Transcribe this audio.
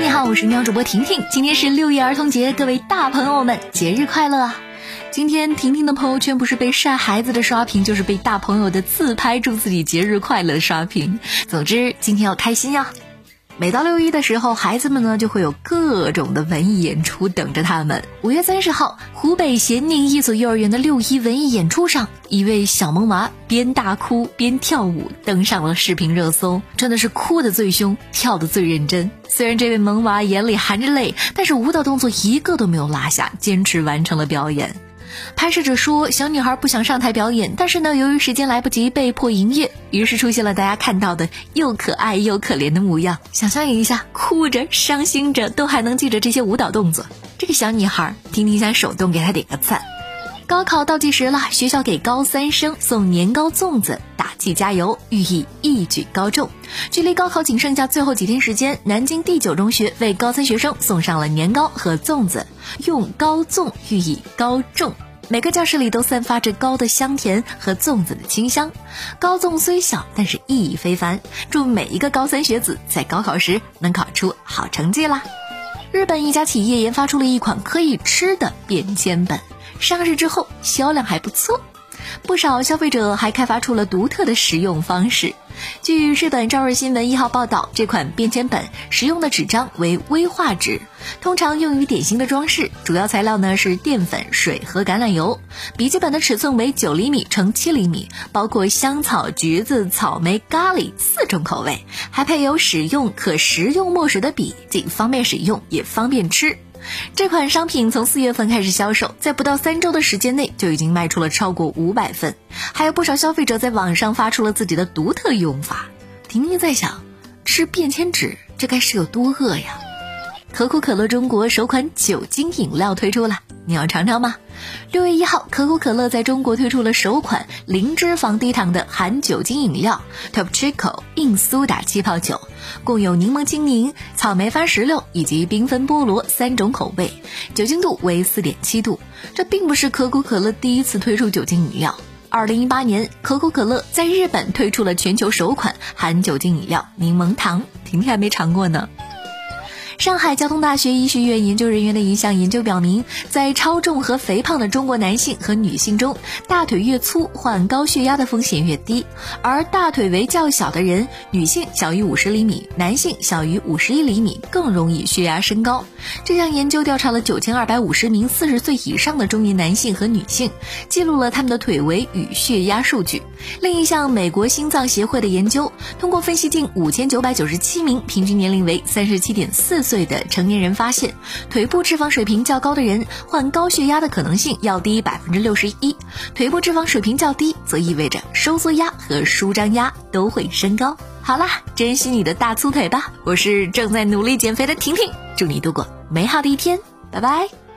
你好，我是喵主播婷婷。今天是六一儿童节，各位大朋友们节日快乐！今天婷婷的朋友圈不是被晒孩子的刷屏，就是被大朋友的自拍祝自己节日快乐刷屏。总之，今天要开心呀！每到六一的时候，孩子们呢就会有各种的文艺演出等着他们。五月三十号，湖北咸宁一所幼儿园的六一文艺演出上，一位小萌娃边大哭边跳舞，登上了视频热搜。真的是哭得最凶，跳得最认真。虽然这位萌娃眼里含着泪，但是舞蹈动作一个都没有落下，坚持完成了表演。拍摄者说，小女孩不想上台表演，但是呢，由于时间来不及，被迫营业，于是出现了大家看到的又可爱又可怜的模样。想象一下，哭着、伤心着，都还能记着这些舞蹈动作，这个小女孩，婷婷想手动给她点个赞。高考倒计时了，学校给高三生送年糕粽子，打气加油，寓意一举高中。距离高考仅剩下最后几天时间，南京第九中学为高三学生送上了年糕和粽子，用高粽寓意高中。每个教室里都散发着糕的香甜和粽子的清香。糕粽虽小，但是意义非凡。祝每一个高三学子在高考时能考出好成绩啦！日本一家企业研发出了一款可以吃的便签本。上市之后销量还不错，不少消费者还开发出了独特的食用方式。据日本朝日新闻一号报道，这款便签本使用的纸张为微画纸，通常用于典型的装饰。主要材料呢是淀粉、水和橄榄油。笔记本的尺寸为九厘米乘七厘米，包括香草、橘子、草莓、咖喱四种口味，还配有使用可食用墨水的笔，既方便使用也方便吃。这款商品从四月份开始销售，在不到三周的时间内就已经卖出了超过五百份，还有不少消费者在网上发出了自己的独特用法。婷婷在想，吃便签纸这该是有多饿呀？可口可乐中国首款酒精饮料推出了，你要尝尝吗？六月一号，可口可乐在中国推出了首款零脂肪低糖的含酒精饮料 Top Chico 硬苏打气泡酒，共有柠檬青柠、草莓番石榴以及缤纷菠萝三种口味，酒精度为四点七度。这并不是可口可乐第一次推出酒精饮料，二零一八年，可口可乐在日本推出了全球首款含酒精饮料柠檬糖，婷婷还没尝过呢。上海交通大学医学院研究人员的一项研究表明，在超重和肥胖的中国男性和女性中，大腿越粗患高血压的风险越低，而大腿围较小的人，女性小于五十厘米，男性小于五十一厘米，更容易血压升高。这项研究调查了九千二百五十名四十岁以上的中年男性和女性，记录了他们的腿围与血压数据。另一项美国心脏协会的研究，通过分析近五千九百九十七名平均年龄为三十七点四岁的成年人，发现腿部脂肪水平较高的人患高血压的可能性要低百分之六十一，腿部脂肪水平较低，则意味着收缩压和舒张压都会升高。好啦，珍惜你的大粗腿吧！我是正在努力减肥的婷婷，祝你度过美好的一天，拜拜。